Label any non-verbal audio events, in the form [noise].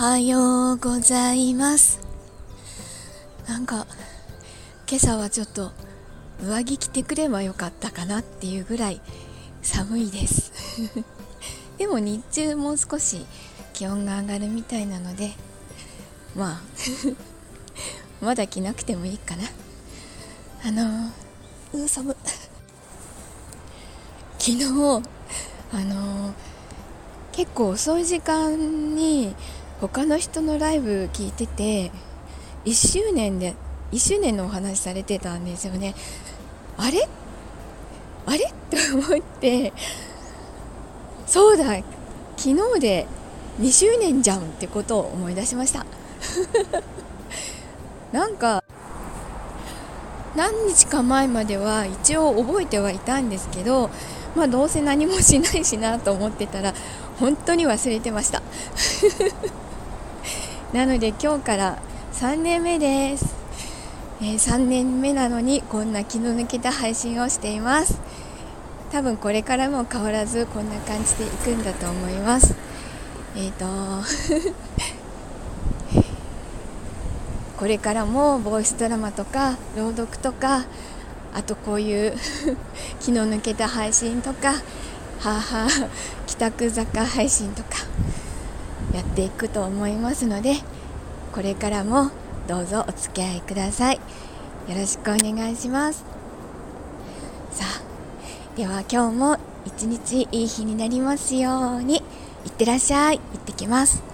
はようございます。なんか今朝はちょっと上着着てくればよかったかなっていうぐらい寒いです。[laughs] でも日中もう少し気温が上がるみたいなのでまあ [laughs] まだ着なくてもいいかな。あのー、う寒昨日あのー、結構遅い時間に他の人のライブ聞いてて1周年で1周年のお話されてたんですよね。あれ？あれ？[laughs] と思って。そうだ。昨日で2周年じゃんってことを思い出しました。[laughs] なんか何日か前までは一応覚えてはいたんですけどまあどうせ何もしないしなと思ってたら本当に忘れてました。[laughs] なので今日から3年目です、えー、3年目なのにこんな気の抜けた配信をしています。多分これからも変わらずこんな感じでいくんだと思います。えっ、ー、とこれからもボイスドラマとか朗読とかあとこういう [laughs] 気の抜けた配信とか母帰宅坂配信とか。やっていくと思いますのでこれからもどうぞお付き合いください。よろしくお願いします。さあでは今日も一日いい日になりますようにいってらっしゃい。行ってきます。